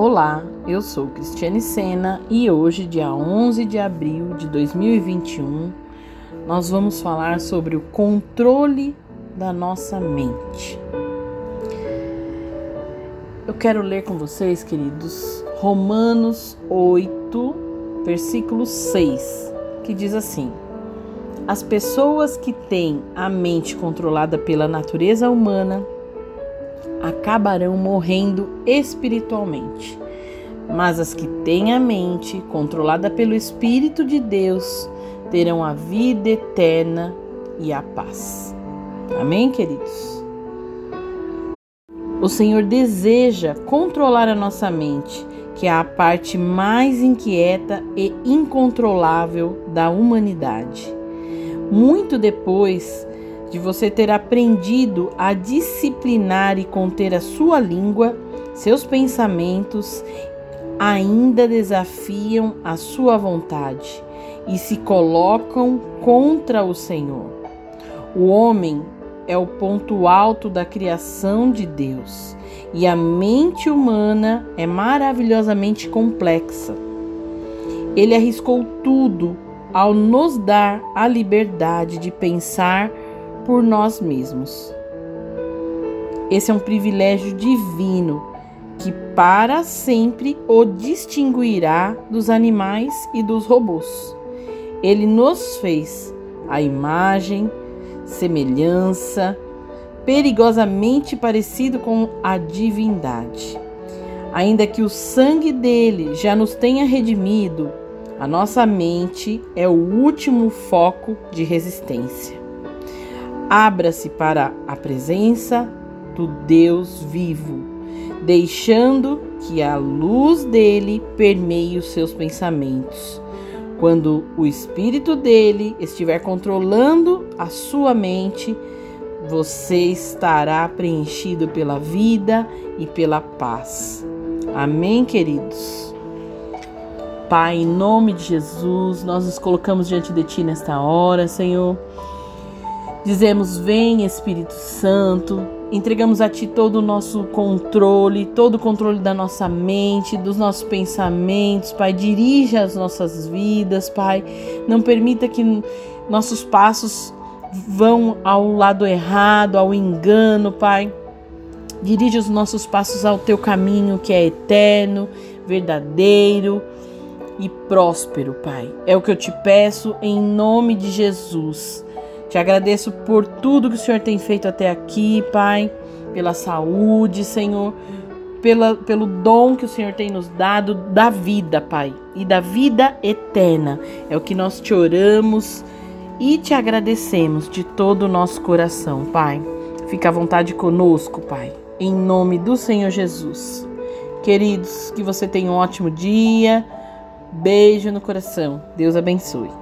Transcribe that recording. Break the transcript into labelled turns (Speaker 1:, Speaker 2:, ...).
Speaker 1: Olá, eu sou Cristiane Sena e hoje, dia 11 de abril de 2021, nós vamos falar sobre o controle da nossa mente. Eu quero ler com vocês, queridos, Romanos 8, versículo 6, que diz assim: As pessoas que têm a mente controlada pela natureza humana acabarão morrendo espiritualmente. Mas as que têm a mente controlada pelo Espírito de Deus terão a vida eterna e a paz. Amém, queridos? O Senhor deseja controlar a nossa mente, que é a parte mais inquieta e incontrolável da humanidade. Muito depois de você ter aprendido a disciplinar e conter a sua língua, seus pensamentos ainda desafiam a sua vontade e se colocam contra o Senhor. O homem é o ponto alto da criação de Deus e a mente humana é maravilhosamente complexa. Ele arriscou tudo ao nos dar a liberdade de pensar por nós mesmos. Esse é um privilégio divino que para sempre o distinguirá dos animais e dos robôs. Ele nos fez a imagem, semelhança, perigosamente parecido com a divindade. Ainda que o sangue dele já nos tenha redimido, a nossa mente é o último foco de resistência. Abra-se para a presença do Deus vivo, deixando que a luz dele permeie os seus pensamentos. Quando o espírito dele estiver controlando a sua mente, você estará preenchido pela vida e pela paz. Amém, queridos? Pai, em nome de Jesus, nós nos colocamos diante de Ti nesta hora, Senhor. Dizemos: Vem Espírito Santo, entregamos a Ti todo o nosso controle, todo o controle da nossa mente, dos nossos pensamentos, Pai. Dirija as nossas vidas, Pai. Não permita que nossos passos vão ao lado errado, ao engano, Pai. Dirige os nossos passos ao Teu caminho que é eterno, verdadeiro e próspero, Pai. É o que eu te peço em nome de Jesus. Te agradeço por tudo que o Senhor tem feito até aqui, Pai, pela saúde, Senhor, pela, pelo dom que o Senhor tem nos dado da vida, Pai, e da vida eterna. É o que nós te oramos e te agradecemos de todo o nosso coração, Pai. Fica à vontade conosco, Pai, em nome do Senhor Jesus. Queridos, que você tenha um ótimo dia. Beijo no coração. Deus abençoe.